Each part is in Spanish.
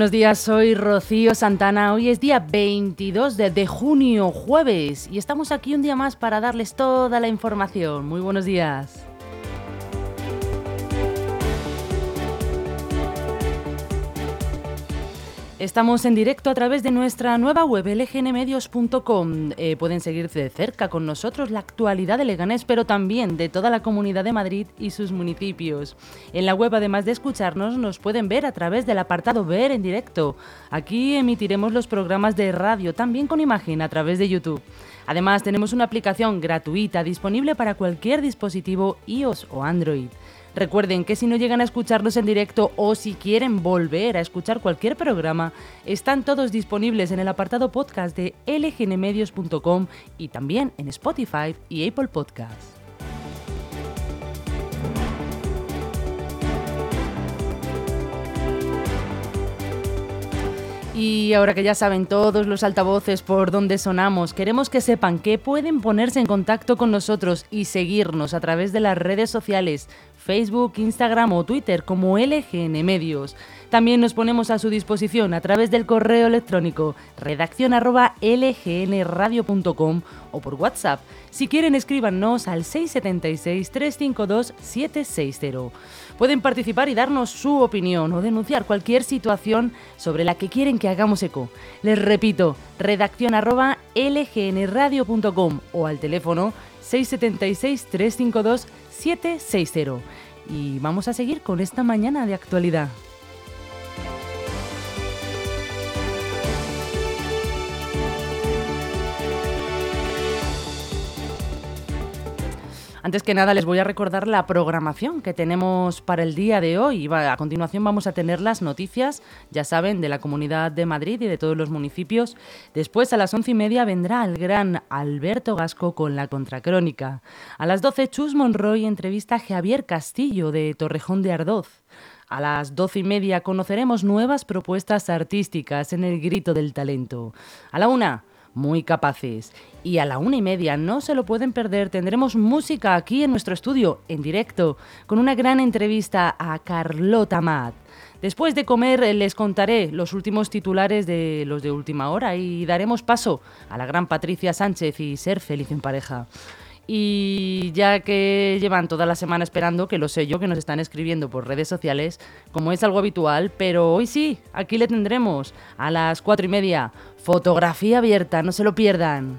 Buenos días, soy Rocío Santana. Hoy es día 22 de, junio, jueves, y estamos aquí un día más para darles toda la información. Muy buenos días. Estamos en directo a través de nuestra nueva web lgnmedios.com. Eh, pueden seguir de cerca con nosotros la actualidad de Leganés, pero también de toda la comunidad de Madrid y sus municipios. En la web, además de escucharnos, nos pueden ver a través del apartado Ver en directo. Aquí emitiremos los programas de radio, también con imagen, a través de YouTube. Además, tenemos una aplicación gratuita disponible para cualquier dispositivo iOS o Android. Recuerden que si no llegan a escucharlos en directo o si quieren volver a escuchar cualquier programa, están todos disponibles en el apartado podcast de lgnmedios.com y también en Spotify y Apple Podcasts. Y ahora que ya saben todos los altavoces por donde sonamos, queremos que sepan que pueden ponerse en contacto con nosotros y seguirnos a través de las redes sociales, Facebook, Instagram o Twitter como LGN Medios. También nos ponemos a su disposición a través del correo electrónico redacción lgnradio.com o por WhatsApp. Si quieren escríbanos al 676 352 760. Pueden participar y darnos su opinión o denunciar cualquier situación sobre la que quieren que hagamos eco. Les repito, redacción lgnradio.com o al teléfono 676-352-760. Y vamos a seguir con esta mañana de actualidad. Antes que nada les voy a recordar la programación que tenemos para el día de hoy. A continuación vamos a tener las noticias, ya saben, de la Comunidad de Madrid y de todos los municipios. Después a las once y media vendrá el gran Alberto Gasco con la contracrónica. A las doce Chus Monroy entrevista a Javier Castillo de Torrejón de Ardoz. A las doce y media conoceremos nuevas propuestas artísticas en el Grito del Talento. A la una, muy capaces. Y a la una y media, no se lo pueden perder, tendremos música aquí en nuestro estudio, en directo, con una gran entrevista a Carlota Mat. Después de comer les contaré los últimos titulares de los de última hora y daremos paso a la gran Patricia Sánchez y ser feliz en pareja. Y ya que llevan toda la semana esperando, que lo sé yo, que nos están escribiendo por redes sociales, como es algo habitual, pero hoy sí, aquí le tendremos a las cuatro y media. Fotografía abierta, no se lo pierdan.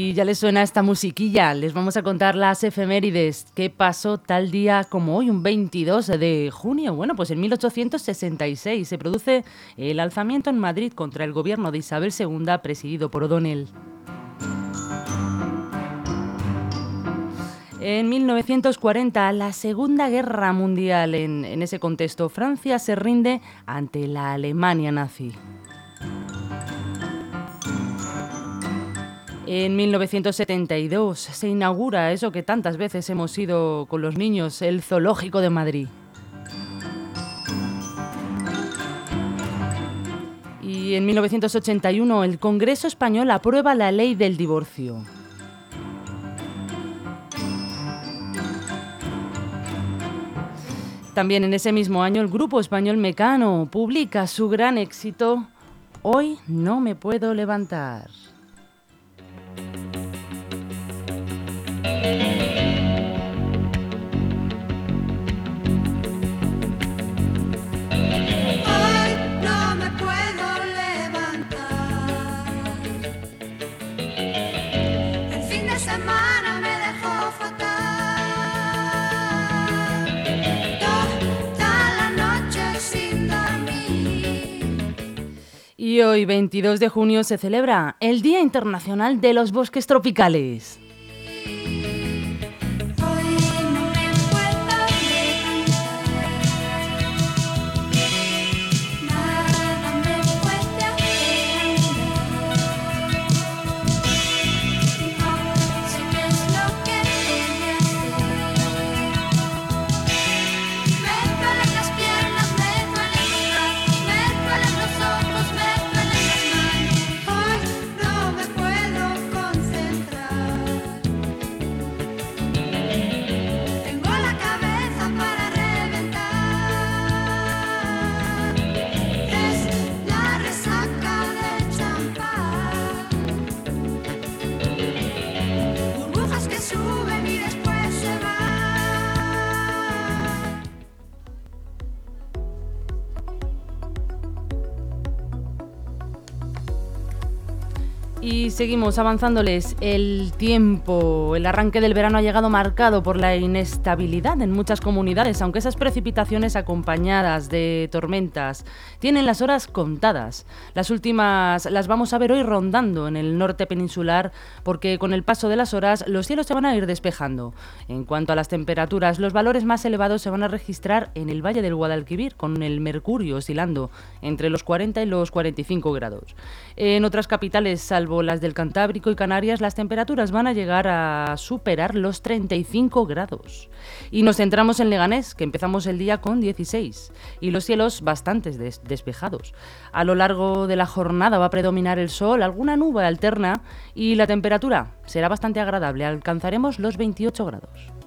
Y ya les suena esta musiquilla, les vamos a contar las efemérides. ¿Qué pasó tal día como hoy, un 22 de junio? Bueno, pues en 1866 se produce el alzamiento en Madrid contra el gobierno de Isabel II presidido por O'Donnell. En 1940, la Segunda Guerra Mundial, en, en ese contexto, Francia se rinde ante la Alemania nazi. En 1972 se inaugura eso que tantas veces hemos ido con los niños, el Zoológico de Madrid. Y en 1981 el Congreso Español aprueba la ley del divorcio. También en ese mismo año el grupo español Mecano publica su gran éxito Hoy no me puedo levantar. Y hoy, 22 de junio, se celebra el Día Internacional de los Bosques Tropicales. Seguimos avanzándoles el tiempo. El arranque del verano ha llegado marcado por la inestabilidad en muchas comunidades, aunque esas precipitaciones acompañadas de tormentas tienen las horas contadas. Las últimas las vamos a ver hoy rondando en el norte peninsular porque con el paso de las horas los cielos se van a ir despejando. En cuanto a las temperaturas, los valores más elevados se van a registrar en el Valle del Guadalquivir con el mercurio oscilando entre los 40 y los 45 grados. En otras capitales, salvo las Cantábrico y Canarias, las temperaturas van a llegar a superar los 35 grados. Y nos centramos en Leganés, que empezamos el día con 16, y los cielos bastante despejados. A lo largo de la jornada va a predominar el sol, alguna nube alterna, y la temperatura será bastante agradable, alcanzaremos los 28 grados.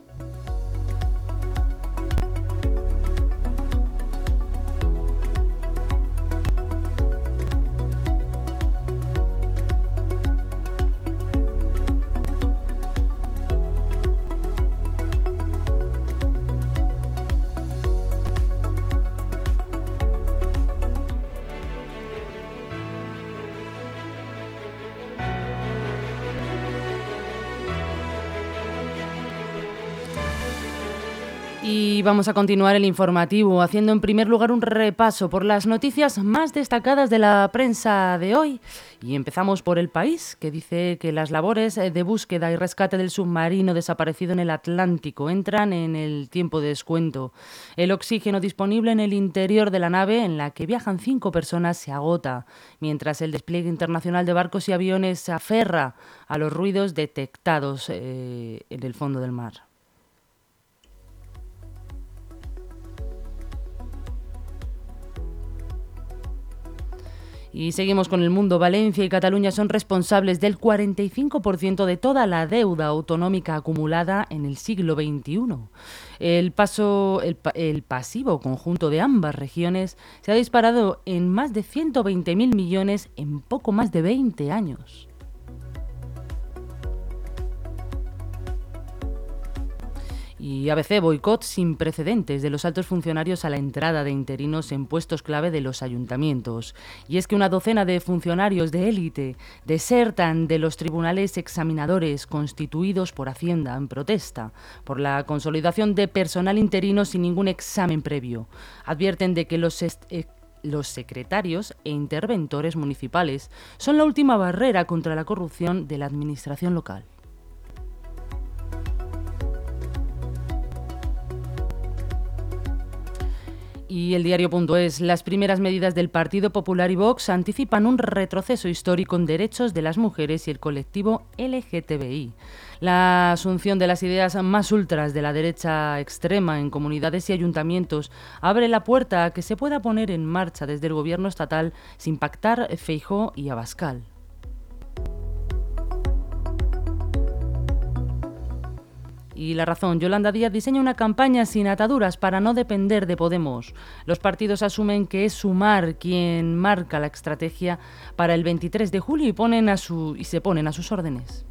Y vamos a continuar el informativo haciendo en primer lugar un repaso por las noticias más destacadas de la prensa de hoy. Y empezamos por el país, que dice que las labores de búsqueda y rescate del submarino desaparecido en el Atlántico entran en el tiempo de descuento. El oxígeno disponible en el interior de la nave en la que viajan cinco personas se agota, mientras el despliegue internacional de barcos y aviones se aferra a los ruidos detectados eh, en el fondo del mar. Y seguimos con el mundo. Valencia y Cataluña son responsables del 45% de toda la deuda autonómica acumulada en el siglo XXI. El, paso, el, pasivo conjunto de ambas regiones se ha disparado en más de 120.000 millones en poco más de 20 años. Y ABC boicot sin precedentes de los altos funcionarios a la entrada de interinos en puestos clave de los ayuntamientos. Y es que una docena de funcionarios de élite desertan de los tribunales examinadores constituidos por Hacienda en protesta por la consolidación de personal interino sin ningún examen previo. Advierten de que los eh, los secretarios e interventores municipales son la última barrera contra la corrupción de la administración local. Y el diario.es, las primeras medidas del Partido Popular y Vox anticipan un retroceso histórico en derechos de las mujeres y el colectivo LGTBI. La asunción de las ideas más ultras de la derecha extrema en comunidades y ayuntamientos abre la puerta a que se pueda poner en marcha desde el gobierno estatal sin pactar Feijó y Abascal. Y la razón, Yolanda Díaz diseña una campaña sin ataduras para no depender de Podemos. Los partidos asumen que es Sumar quien marca la estrategia para el 23 de julio y, ponen a su, y se ponen a sus órdenes.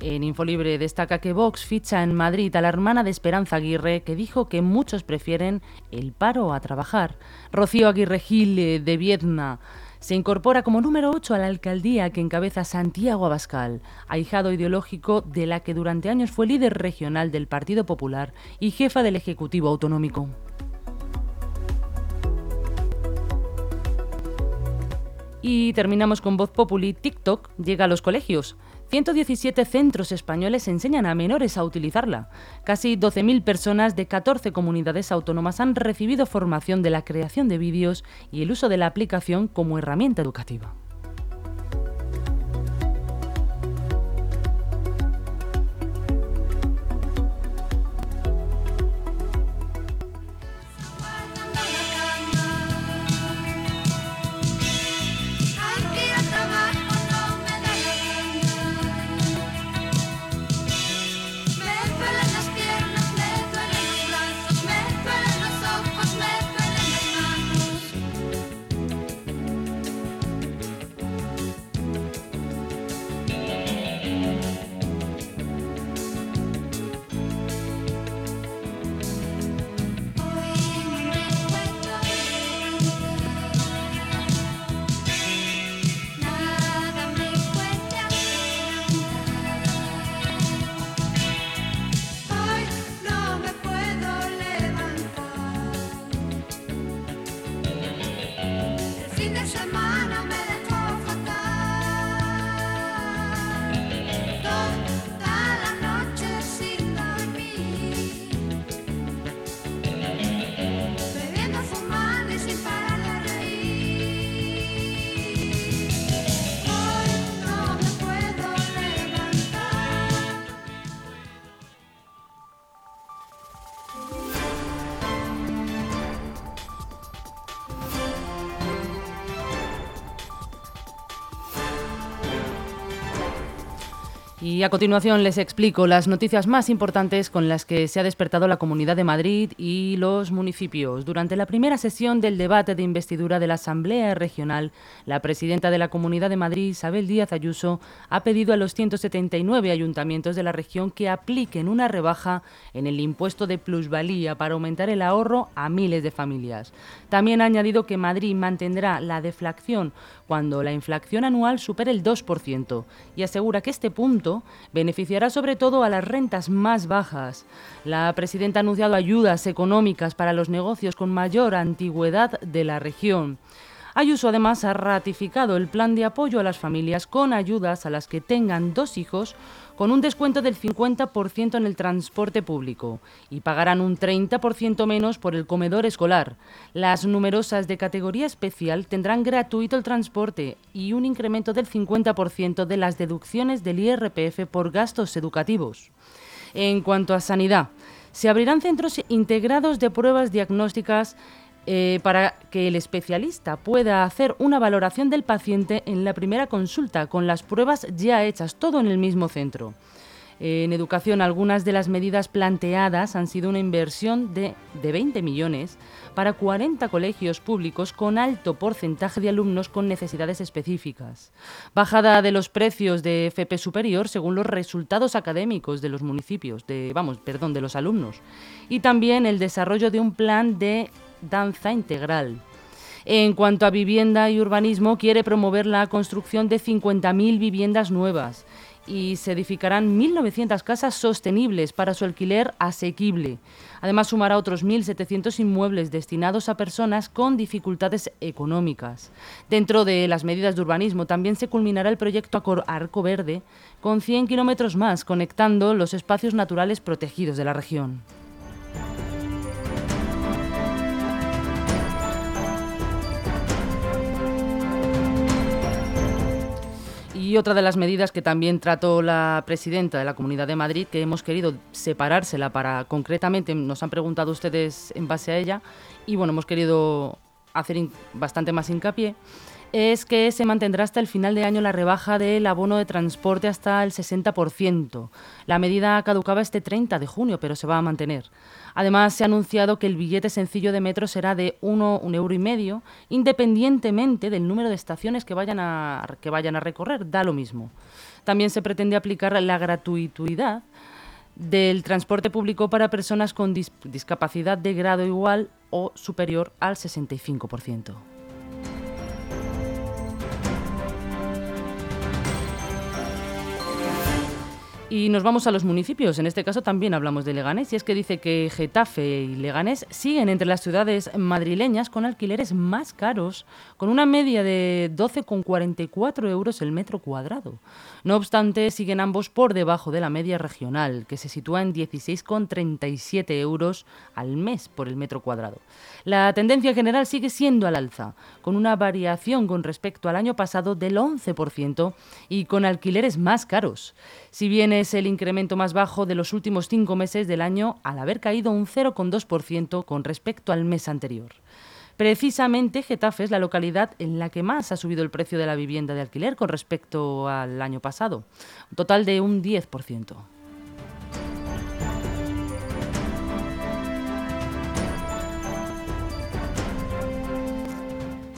En Infolibre destaca que Vox ficha en Madrid a la hermana de Esperanza Aguirre, que dijo que muchos prefieren el paro a trabajar. Rocío Aguirre Gil eh, de Viedma se incorpora como número 8 a la alcaldía que encabeza Santiago Abascal, ahijado ideológico de la que durante años fue líder regional del Partido Popular y jefa del Ejecutivo Autonómico. Y terminamos con Voz Populi. TikTok llega a los colegios. 117 centros españoles enseñan a menores a utilizarla. Casi 12.000 personas de 14 comunidades autónomas han recibido formación de la creación de vídeos y el uso de la aplicación como herramienta educativa. Y a continuación les explico las noticias más importantes con las que se ha despertado la Comunidad de Madrid y los municipios. Durante la primera sesión del debate de investidura de la Asamblea Regional, la presidenta de la Comunidad de Madrid, Isabel Díaz Ayuso, ha pedido a los 179 ayuntamientos de la región que apliquen una rebaja en el impuesto de plusvalía para aumentar el ahorro a miles de familias. También ha añadido que Madrid mantendrá la deflación cuando la inflación anual supere el 2% y asegura que este punto beneficiará sobre todo a las rentas más bajas. La presidenta ha anunciado ayudas económicas para los negocios con mayor antigüedad de la región. Ayuso además ha ratificado el plan de apoyo a las familias con ayudas a las que tengan dos hijos con un descuento del 50% en el transporte público y pagarán un 30% menos por el comedor escolar. Las numerosas de categoría especial tendrán gratuito el transporte y un incremento del 50% de las deducciones del IRPF por gastos educativos. En cuanto a sanidad, se abrirán centros integrados de pruebas diagnósticas eh, para que el especialista pueda hacer una valoración del paciente en la primera consulta con las pruebas ya hechas, todo en el mismo centro. En educación, algunas de las medidas planteadas han sido una inversión de, de 20 millones para 40 colegios públicos con alto porcentaje de alumnos con necesidades específicas. Bajada de los precios de FP superior según los resultados académicos de los municipios, de, vamos, perdón, de los alumnos. Y también el desarrollo de un plan de danza integral. En cuanto a vivienda y urbanismo, quiere promover la construcción de 50.000 viviendas nuevas y se edificarán 1.900 casas sostenibles para su alquiler asequible. Además, sumará otros 1.700 inmuebles destinados a personas con dificultades económicas. Dentro de las medidas de urbanismo también se culminará el proyecto Arco Verde, con 100 kilómetros más, conectando los espacios naturales protegidos de la región. Y otra de las medidas que también trató la presidenta de la Comunidad de Madrid, que hemos querido separársela para concretamente, nos han preguntado ustedes en base a ella, y bueno, hemos querido hacer bastante más hincapié, es que se mantendrá hasta el final de año la rebaja del abono de transporte hasta el 60%. La medida caducaba este 30 de junio, pero se va a mantener. Además, se ha anunciado que el billete sencillo de metro será de uno, un euro y medio, independientemente del número de estaciones que vayan a, que vayan a recorrer, da lo mismo. También se pretende aplicar la gratuidad del transporte público para personas con discapacidad de grado igual o superior al 65%. Y nos vamos a los municipios. En este caso también hablamos de Leganés. Y es que dice que Getafe y Leganés siguen entre las ciudades madrileñas con alquileres más caros, con una media de 12,44 euros el metro cuadrado. No obstante, siguen ambos por debajo de la media regional, que se sitúa en 16,37 euros al mes por el metro cuadrado. La tendencia general sigue siendo al alza, con una variación con respecto al año pasado del 11% y con alquileres más caros. Si bien es el incremento más bajo de los últimos cinco meses del año, al haber caído un 0,2% con respecto al mes anterior. Precisamente Getafe es la localidad en la que más ha subido el precio de la vivienda de alquiler con respecto al año pasado, un total de un 10%.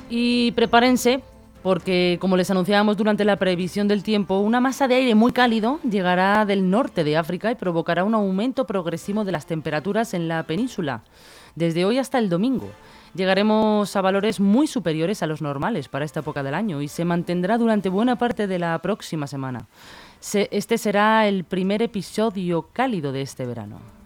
Y prepárense porque, como les anunciábamos durante la previsión del tiempo, una masa de aire muy cálido llegará del norte de África y provocará un aumento progresivo de las temperaturas en la península, desde hoy hasta el domingo. Llegaremos a valores muy superiores a los normales para esta época del año y se mantendrá durante buena parte de la próxima semana. este será el primer episodio cálido de este verano.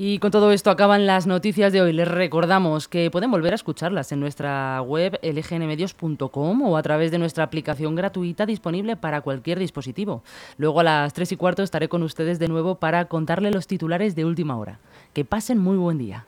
Y con todo esto acaban las noticias de hoy. Les recordamos que pueden volver a escucharlas en nuestra web lgnmedios.com o a través de nuestra aplicación gratuita disponible para cualquier dispositivo. Luego a las 3 y cuarto estaré con ustedes de nuevo para contarle los titulares de última hora. Que pasen muy buen día.